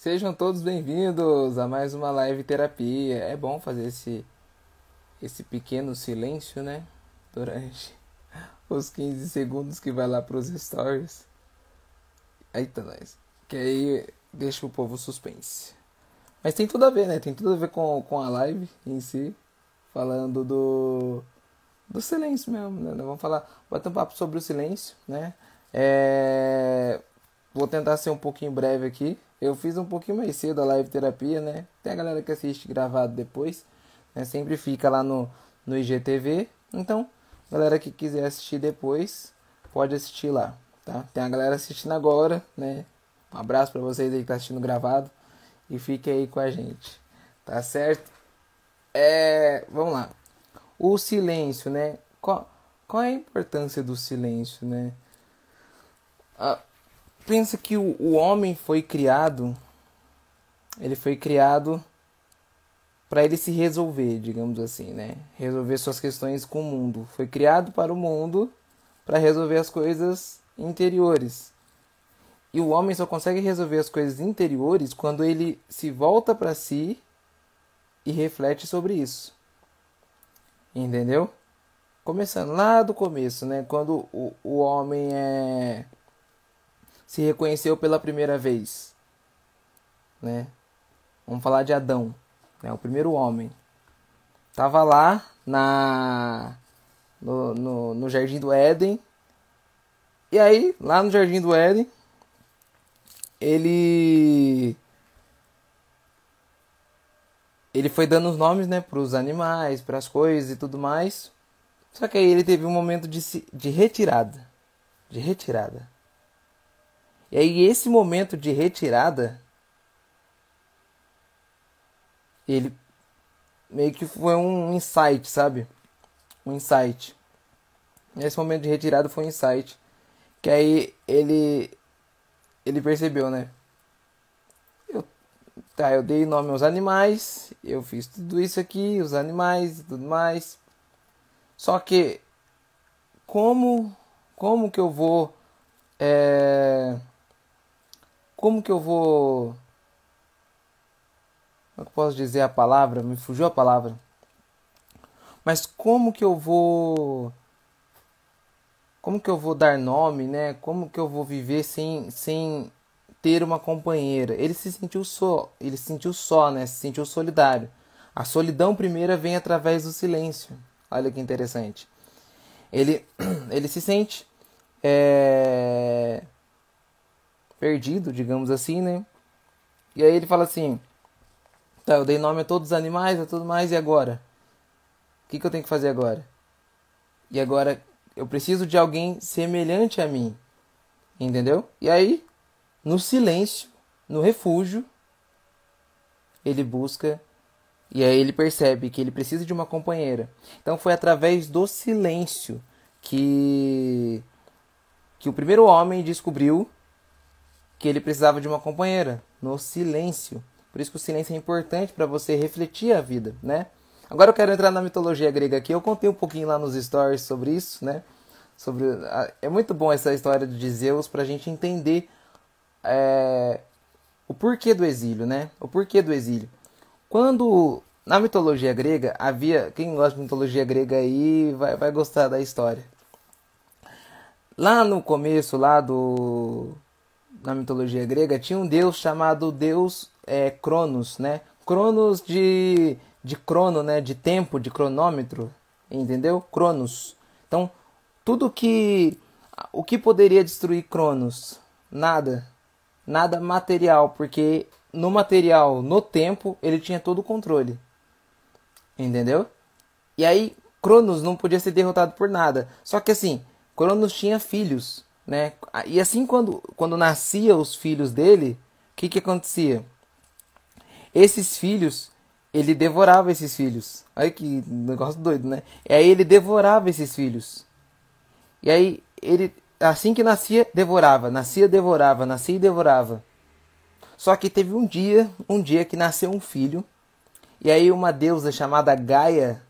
Sejam todos bem-vindos a mais uma live terapia. É bom fazer esse esse pequeno silêncio, né? Durante os 15 segundos que vai lá pros stories. Eita, nós. Que aí deixa o povo suspense. Mas tem tudo a ver, né? Tem tudo a ver com, com a live em si. Falando do. Do silêncio mesmo, né? Vamos falar. Bater um papo sobre o silêncio, né? É, vou tentar ser um pouquinho breve aqui. Eu fiz um pouquinho mais cedo a live terapia, né? Tem a galera que assiste gravado depois, né? Sempre fica lá no, no IGTV. Então, galera que quiser assistir depois, pode assistir lá, tá? Tem a galera assistindo agora, né? Um abraço para vocês aí que tá assistindo gravado e fique aí com a gente, tá certo? É, vamos lá. O silêncio, né? Qual, qual é a importância do silêncio, né? Ah, pensa que o, o homem foi criado, ele foi criado para ele se resolver, digamos assim, né? Resolver suas questões com o mundo. Foi criado para o mundo para resolver as coisas interiores. E o homem só consegue resolver as coisas interiores quando ele se volta para si e reflete sobre isso. Entendeu? Começando lá do começo, né? Quando o, o homem é se reconheceu pela primeira vez, né? Vamos falar de Adão, né? O primeiro homem. Tava lá na no, no, no jardim do Éden. E aí, lá no jardim do Éden, ele ele foi dando os nomes, né, para os animais, para as coisas e tudo mais. Só que aí ele teve um momento de, de retirada, de retirada. E aí esse momento de retirada ele meio que foi um insight, sabe? Um insight. Esse momento de retirada foi um insight. Que aí ele ele percebeu, né? Eu, tá, eu dei nome aos animais, eu fiz tudo isso aqui, os animais e tudo mais. Só que como como que eu vou é, como que eu vou. Como eu posso dizer a palavra? Me fugiu a palavra. Mas como que eu vou. Como que eu vou dar nome, né? Como que eu vou viver sem, sem ter uma companheira? Ele se sentiu só, ele se sentiu só, né? Se sentiu solidário. A solidão primeira vem através do silêncio. Olha que interessante. Ele, ele se sente é, perdido, digamos assim, né? E aí ele fala assim: tá, eu dei nome a todos os animais, a tudo mais, e agora? O que, que eu tenho que fazer agora? E agora eu preciso de alguém semelhante a mim, entendeu? E aí, no silêncio, no refúgio, ele busca e aí ele percebe que ele precisa de uma companheira. Então foi através do silêncio que que o primeiro homem descobriu que ele precisava de uma companheira, no silêncio. Por isso que o silêncio é importante para você refletir a vida, né? Agora eu quero entrar na mitologia grega aqui. Eu contei um pouquinho lá nos stories sobre isso, né? Sobre é muito bom essa história de Zeus para a gente entender é, o porquê do exílio, né? O porquê do exílio. Quando na mitologia grega havia quem gosta de mitologia grega aí vai, vai gostar da história. Lá no começo lá do na mitologia grega tinha um deus chamado deus é, Cronos, né? Cronos de de crono, né? De tempo, de cronômetro, entendeu? Cronos. Então tudo que o que poderia destruir Cronos? Nada, nada material, porque no material, no tempo, ele tinha todo o controle, entendeu? E aí Cronos não podia ser derrotado por nada. Só que assim, Cronos tinha filhos né? E assim quando, quando nasciam os filhos dele, o que, que acontecia? Esses filhos, ele devorava esses filhos. Olha que negócio doido, né? E aí ele devorava esses filhos. E aí ele, assim que nascia, devorava, nascia, devorava, nascia e devorava. Só que teve um dia, um dia que nasceu um filho, e aí uma deusa chamada Gaia,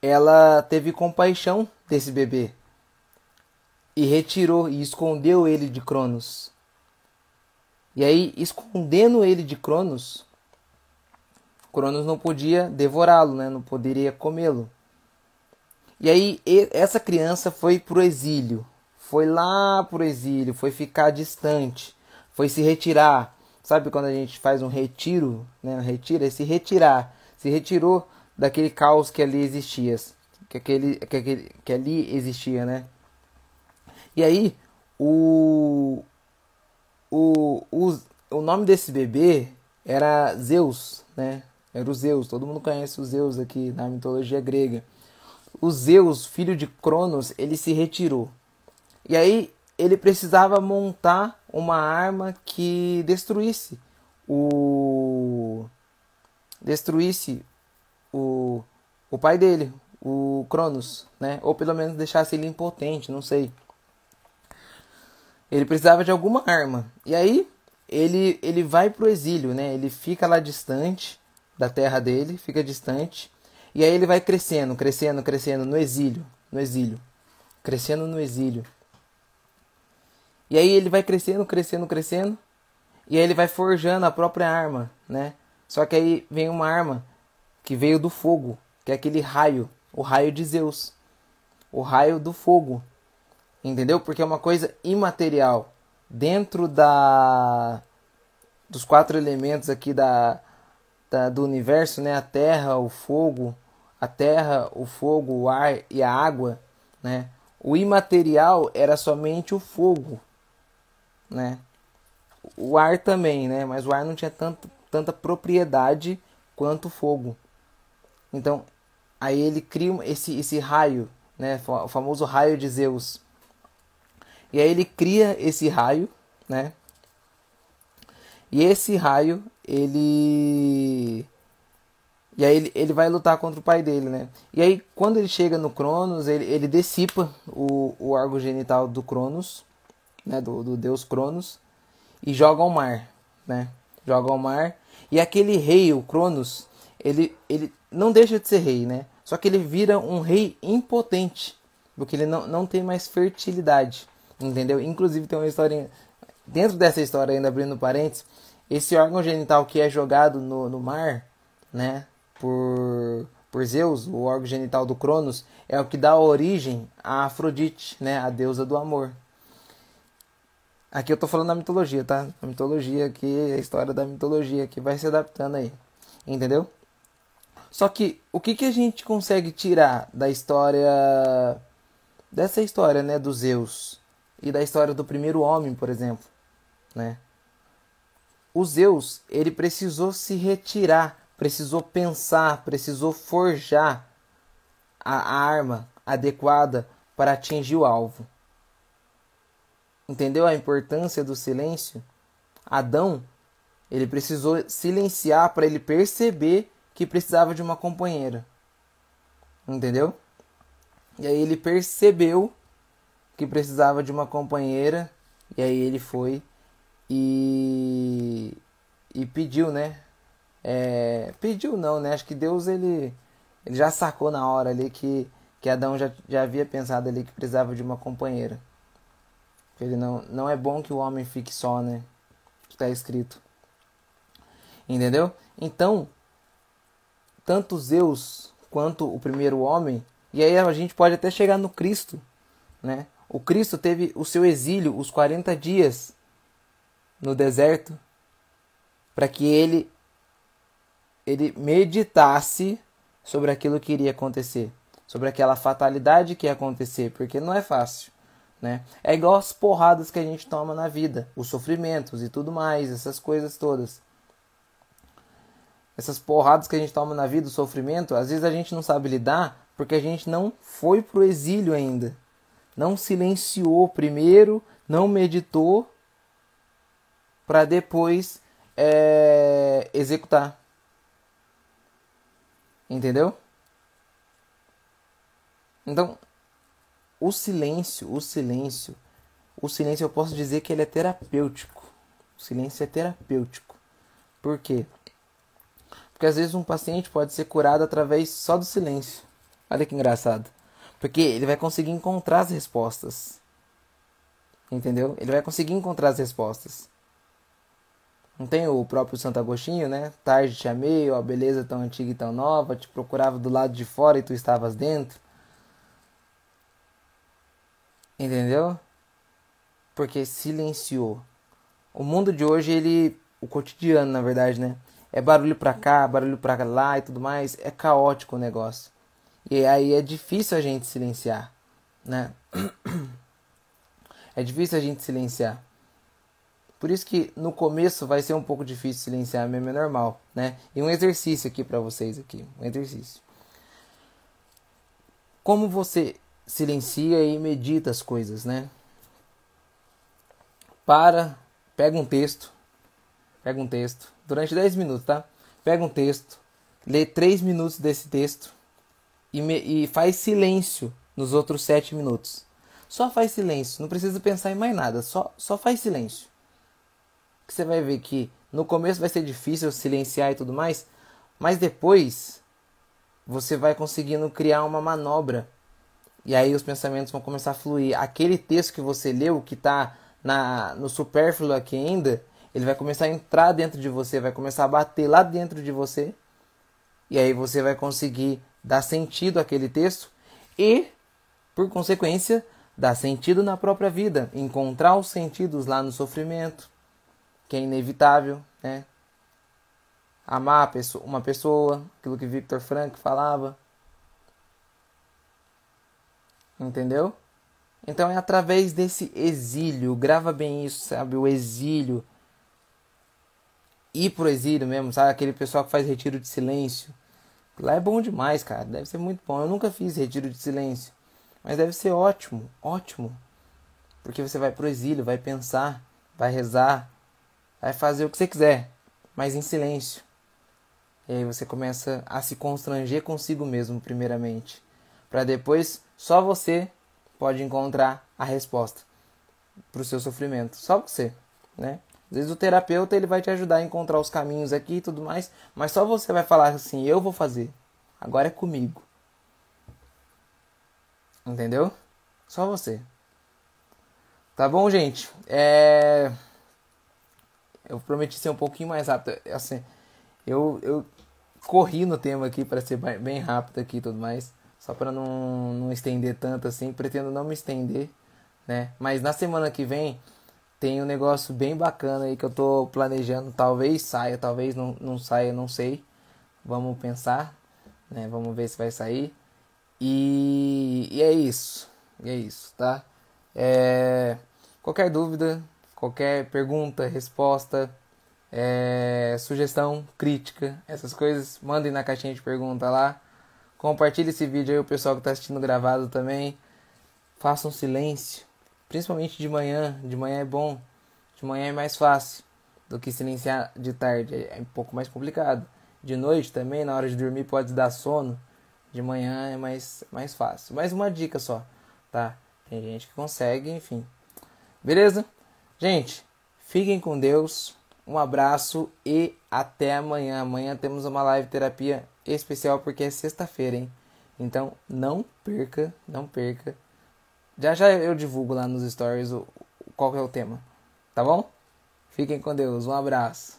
ela teve compaixão desse bebê e retirou e escondeu ele de Cronos. E aí, escondendo ele de Cronos, Cronos não podia devorá-lo, né? não poderia comê-lo. E aí, essa criança foi pro exílio, foi lá pro exílio, foi ficar distante, foi se retirar. Sabe quando a gente faz um retiro, né? Retira, é se retirar, se retirou daquele caos que ali existia, que aquele, que, aquele, que ali existia, né? E aí, o, o, o, o nome desse bebê era Zeus, né? Era o Zeus, todo mundo conhece o Zeus aqui na mitologia grega. O Zeus, filho de Cronos, ele se retirou. E aí ele precisava montar uma arma que destruísse o destruísse o, o pai dele, o Cronos, né? Ou pelo menos deixasse ele impotente, não sei. Ele precisava de alguma arma. E aí ele ele vai pro exílio, né? Ele fica lá distante da terra dele, fica distante. E aí ele vai crescendo, crescendo, crescendo no exílio, no exílio, crescendo no exílio. E aí ele vai crescendo, crescendo, crescendo. E aí ele vai forjando a própria arma, né? Só que aí vem uma arma que veio do fogo, que é aquele raio, o raio de Zeus. O raio do fogo. Entendeu? Porque é uma coisa imaterial. Dentro da dos quatro elementos aqui da, da do universo, né? A terra, o fogo, a terra, o fogo, o ar e a água, né? O imaterial era somente o fogo, né? O ar também, né? Mas o ar não tinha tanto, tanta propriedade quanto o fogo. Então, aí ele cria esse, esse raio, né? O famoso raio de Zeus. E aí ele cria esse raio, né? E esse raio, ele e aí ele, ele vai lutar contra o pai dele, né? E aí quando ele chega no Cronos, ele, ele dissipa o, o órgão genital do Cronos, né? Do, do deus Cronos, e joga ao mar, né? Joga ao mar. E aquele rei, o Cronos, ele, ele não deixa de ser rei, né? Só que ele vira um rei impotente, porque ele não, não tem mais fertilidade, entendeu? Inclusive tem uma história, dentro dessa história, ainda abrindo parênteses, esse órgão genital que é jogado no, no mar, né? por, por Zeus, o órgão genital do Cronos, é o que dá origem a Afrodite, né, a deusa do amor. Aqui eu estou falando da mitologia, tá? A mitologia aqui, a história da mitologia que vai se adaptando aí. Entendeu? Só que o que, que a gente consegue tirar da história dessa história, né, do Zeus e da história do primeiro homem, por exemplo, né? O Zeus, ele precisou se retirar precisou pensar, precisou forjar a arma adequada para atingir o alvo. Entendeu a importância do silêncio? Adão, ele precisou silenciar para ele perceber que precisava de uma companheira. Entendeu? E aí ele percebeu que precisava de uma companheira e aí ele foi e e pediu, né, é, pediu não, né? Acho que Deus ele, ele já sacou na hora ali que, que Adão já, já havia pensado ali que precisava de uma companheira. Ele não, não é bom que o homem fique só, né? Está escrito. Entendeu? Então, tanto Zeus quanto o primeiro homem, e aí a gente pode até chegar no Cristo, né? O Cristo teve o seu exílio, os 40 dias no deserto, para que ele ele meditasse sobre aquilo que iria acontecer, sobre aquela fatalidade que ia acontecer, porque não é fácil, né? É igual as porradas que a gente toma na vida, os sofrimentos e tudo mais, essas coisas todas. Essas porradas que a gente toma na vida, o sofrimento, às vezes a gente não sabe lidar porque a gente não foi pro exílio ainda. Não silenciou primeiro, não meditou para depois é, executar. Entendeu? Então, o silêncio, o silêncio, o silêncio eu posso dizer que ele é terapêutico. O silêncio é terapêutico. Por quê? Porque às vezes um paciente pode ser curado através só do silêncio. Olha que engraçado. Porque ele vai conseguir encontrar as respostas. Entendeu? Ele vai conseguir encontrar as respostas. Não tem o próprio Santo Agostinho, né? Tarde te amei, ó, beleza tão antiga e tão nova, te procurava do lado de fora e tu estavas dentro. Entendeu? Porque silenciou. O mundo de hoje, ele. O cotidiano, na verdade, né? É barulho pra cá, barulho pra lá e tudo mais. É caótico o negócio. E aí é difícil a gente silenciar, né? É difícil a gente silenciar. Por isso que no começo vai ser um pouco difícil silenciar, mesmo é normal, né? E um exercício aqui para vocês aqui, um exercício. Como você silencia e medita as coisas, né? Para, pega um texto, pega um texto, durante 10 minutos, tá? Pega um texto, lê 3 minutos desse texto e, me, e faz silêncio nos outros 7 minutos. Só faz silêncio, não precisa pensar em mais nada, só, só faz silêncio que você vai ver que no começo vai ser difícil silenciar e tudo mais, mas depois você vai conseguindo criar uma manobra. E aí os pensamentos vão começar a fluir. Aquele texto que você leu, que está no supérfluo aqui ainda, ele vai começar a entrar dentro de você, vai começar a bater lá dentro de você. E aí você vai conseguir dar sentido àquele texto e, por consequência, dar sentido na própria vida, encontrar os sentidos lá no sofrimento, que é inevitável, né? Amar uma pessoa, aquilo que Victor Frank falava. Entendeu? Então é através desse exílio, grava bem isso, sabe? O exílio. Ir pro exílio mesmo, sabe? Aquele pessoal que faz retiro de silêncio. Lá é bom demais, cara. Deve ser muito bom. Eu nunca fiz retiro de silêncio. Mas deve ser ótimo, ótimo. Porque você vai pro exílio, vai pensar, vai rezar, vai fazer o que você quiser, mas em silêncio. E aí você começa a se constranger consigo mesmo, primeiramente, para depois só você pode encontrar a resposta para o seu sofrimento, só você, né? Às vezes o terapeuta ele vai te ajudar a encontrar os caminhos aqui e tudo mais, mas só você vai falar assim: eu vou fazer, agora é comigo. Entendeu? Só você. Tá bom, gente? É eu prometi ser um pouquinho mais rápido. Assim, eu, eu corri no tema aqui para ser bem rápido aqui e tudo mais. Só para não, não estender tanto assim. Pretendo não me estender, né? Mas na semana que vem tem um negócio bem bacana aí que eu tô planejando. Talvez saia, talvez não, não saia, não sei. Vamos pensar, né? Vamos ver se vai sair. E, e é isso. E é isso, tá? É, qualquer dúvida, qualquer pergunta, resposta, é, sugestão, crítica, essas coisas, mandem na caixinha de pergunta lá. Compartilhe esse vídeo aí, o pessoal que está assistindo gravado também. Façam silêncio, principalmente de manhã. De manhã é bom, de manhã é mais fácil do que silenciar de tarde, é um pouco mais complicado. De noite também, na hora de dormir, pode dar sono. De manhã é mais, mais fácil. Mais uma dica só, tá? Tem gente que consegue, enfim. Beleza? Gente, fiquem com Deus. Um abraço e até amanhã. Amanhã temos uma live terapia especial porque é sexta-feira, hein? Então não perca, não perca. Já já eu divulgo lá nos stories o, qual é o tema. Tá bom? Fiquem com Deus. Um abraço.